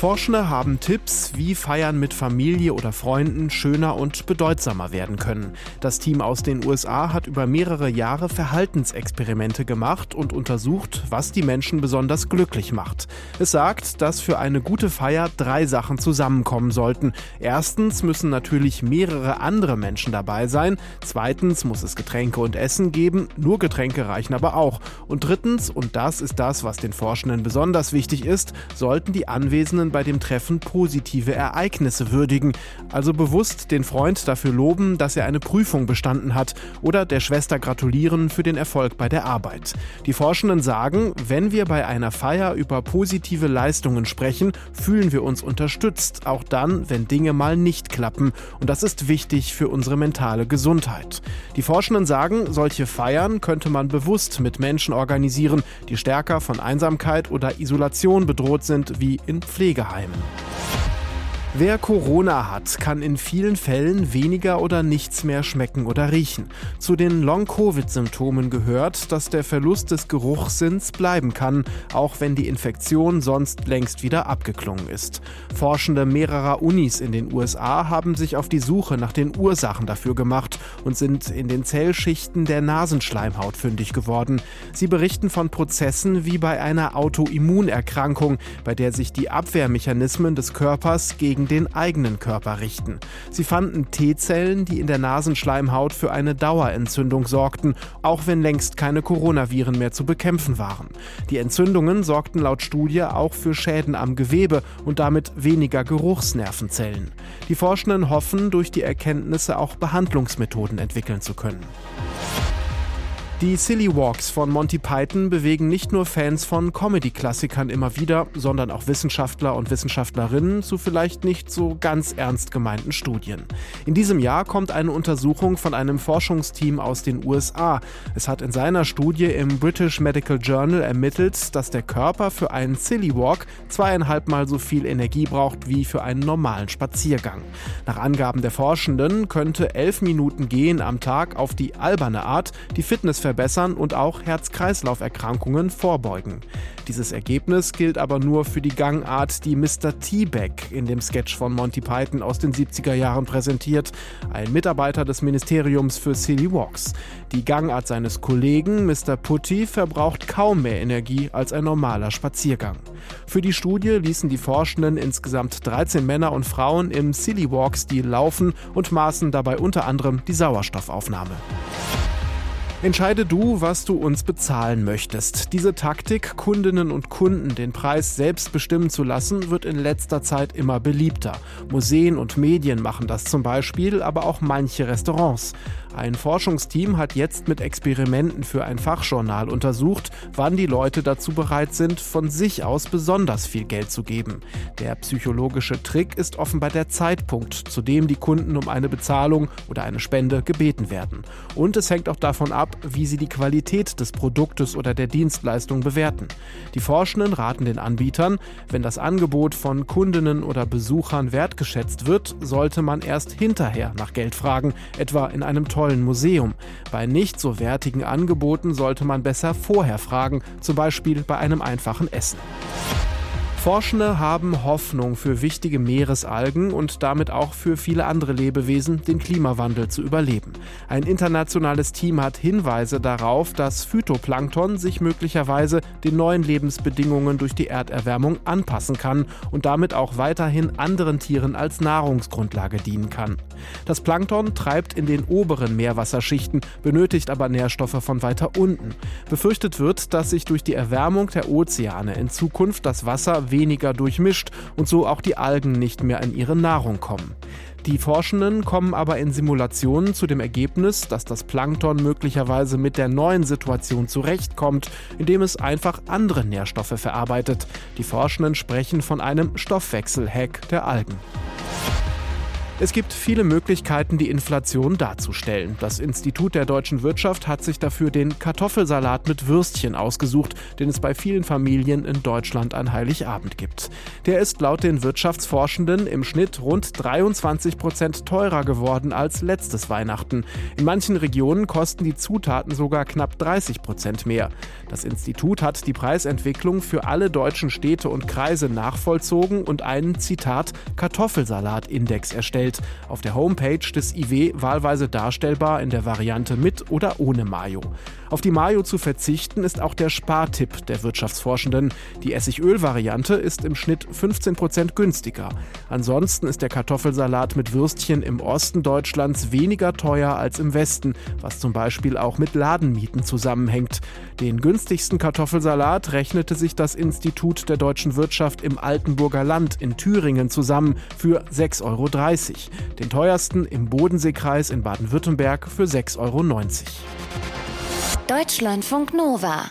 Forschende haben Tipps, wie Feiern mit Familie oder Freunden schöner und bedeutsamer werden können. Das Team aus den USA hat über mehrere Jahre Verhaltensexperimente gemacht und untersucht, was die Menschen besonders glücklich macht. Es sagt, dass für eine gute Feier drei Sachen zusammenkommen sollten. Erstens müssen natürlich mehrere andere Menschen dabei sein. Zweitens muss es Getränke und Essen geben. Nur Getränke reichen aber auch. Und drittens, und das ist das, was den Forschenden besonders wichtig ist, sollten die Anwesenden bei dem Treffen positive Ereignisse würdigen, also bewusst den Freund dafür loben, dass er eine Prüfung bestanden hat oder der Schwester gratulieren für den Erfolg bei der Arbeit. Die Forschenden sagen, wenn wir bei einer Feier über positive Leistungen sprechen, fühlen wir uns unterstützt, auch dann, wenn Dinge mal nicht klappen. Und das ist wichtig für unsere mentale Gesundheit. Die Forschenden sagen, solche Feiern könnte man bewusst mit Menschen organisieren, die stärker von Einsamkeit oder Isolation bedroht sind, wie in Pflege. Pflegeheimen. Wer Corona hat, kann in vielen Fällen weniger oder nichts mehr schmecken oder riechen. Zu den Long-Covid-Symptomen gehört, dass der Verlust des Geruchssinns bleiben kann, auch wenn die Infektion sonst längst wieder abgeklungen ist. Forschende mehrerer Unis in den USA haben sich auf die Suche nach den Ursachen dafür gemacht und sind in den Zellschichten der Nasenschleimhaut fündig geworden. Sie berichten von Prozessen wie bei einer Autoimmunerkrankung, bei der sich die Abwehrmechanismen des Körpers gegen den eigenen Körper richten. Sie fanden T-Zellen, die in der Nasenschleimhaut für eine Dauerentzündung sorgten, auch wenn längst keine Coronaviren mehr zu bekämpfen waren. Die Entzündungen sorgten laut Studie auch für Schäden am Gewebe und damit weniger Geruchsnervenzellen. Die Forschenden hoffen, durch die Erkenntnisse auch Behandlungsmethoden entwickeln zu können. Die Silly Walks von Monty Python bewegen nicht nur Fans von Comedy-Klassikern immer wieder, sondern auch Wissenschaftler und Wissenschaftlerinnen zu vielleicht nicht so ganz ernst gemeinten Studien. In diesem Jahr kommt eine Untersuchung von einem Forschungsteam aus den USA. Es hat in seiner Studie im British Medical Journal ermittelt, dass der Körper für einen Silly Walk zweieinhalb Mal so viel Energie braucht wie für einen normalen Spaziergang. Nach Angaben der Forschenden könnte elf Minuten Gehen am Tag auf die alberne Art die Fitness verbessern und auch Herz-Kreislauf-Erkrankungen vorbeugen. Dieses Ergebnis gilt aber nur für die Gangart, die Mr. T-Bag in dem Sketch von Monty Python aus den 70er Jahren präsentiert, ein Mitarbeiter des Ministeriums für Silly Walks. Die Gangart seines Kollegen, Mr. Putty, verbraucht kaum mehr Energie als ein normaler Spaziergang. Für die Studie ließen die Forschenden insgesamt 13 Männer und Frauen im Silly Walk-Stil laufen und maßen dabei unter anderem die Sauerstoffaufnahme. Entscheide du, was du uns bezahlen möchtest. Diese Taktik, Kundinnen und Kunden den Preis selbst bestimmen zu lassen, wird in letzter Zeit immer beliebter. Museen und Medien machen das zum Beispiel, aber auch manche Restaurants. Ein Forschungsteam hat jetzt mit Experimenten für ein Fachjournal untersucht, wann die Leute dazu bereit sind, von sich aus besonders viel Geld zu geben. Der psychologische Trick ist offenbar der Zeitpunkt, zu dem die Kunden um eine Bezahlung oder eine Spende gebeten werden. Und es hängt auch davon ab, wie sie die Qualität des Produktes oder der Dienstleistung bewerten. Die Forschenden raten den Anbietern, wenn das Angebot von Kundinnen oder Besuchern wertgeschätzt wird, sollte man erst hinterher nach Geld fragen, etwa in einem tollen Museum. Bei nicht so wertigen Angeboten sollte man besser vorher fragen, zum Beispiel bei einem einfachen Essen. Forschende haben Hoffnung für wichtige Meeresalgen und damit auch für viele andere Lebewesen, den Klimawandel zu überleben. Ein internationales Team hat Hinweise darauf, dass Phytoplankton sich möglicherweise den neuen Lebensbedingungen durch die Erderwärmung anpassen kann und damit auch weiterhin anderen Tieren als Nahrungsgrundlage dienen kann. Das Plankton treibt in den oberen Meerwasserschichten, benötigt aber Nährstoffe von weiter unten. Befürchtet wird, dass sich durch die Erwärmung der Ozeane in Zukunft das Wasser weniger durchmischt und so auch die Algen nicht mehr an ihre Nahrung kommen. Die Forschenden kommen aber in Simulationen zu dem Ergebnis, dass das Plankton möglicherweise mit der neuen Situation zurechtkommt, indem es einfach andere Nährstoffe verarbeitet. Die Forschenden sprechen von einem Stoffwechselhack der Algen. Es gibt viele Möglichkeiten, die Inflation darzustellen. Das Institut der deutschen Wirtschaft hat sich dafür den Kartoffelsalat mit Würstchen ausgesucht, den es bei vielen Familien in Deutschland an Heiligabend gibt. Der ist laut den Wirtschaftsforschenden im Schnitt rund 23 Prozent teurer geworden als letztes Weihnachten. In manchen Regionen kosten die Zutaten sogar knapp 30 Prozent mehr. Das Institut hat die Preisentwicklung für alle deutschen Städte und Kreise nachvollzogen und einen Zitat Kartoffelsalat-Index erstellt erstellt. Auf der Homepage des IW wahlweise darstellbar in der Variante mit oder ohne Mayo. Auf die Mayo zu verzichten ist auch der Spartipp der Wirtschaftsforschenden. Die Essigöl-Variante ist im Schnitt 15 Prozent günstiger. Ansonsten ist der Kartoffelsalat mit Würstchen im Osten Deutschlands weniger teuer als im Westen, was zum Beispiel auch mit Ladenmieten zusammenhängt. Den günstigsten Kartoffelsalat rechnete sich das Institut der deutschen Wirtschaft im Altenburger Land in Thüringen zusammen für 6,30 Euro. Den teuersten im Bodenseekreis in Baden-Württemberg für 6,90 Euro. Deutschlandfunk Nova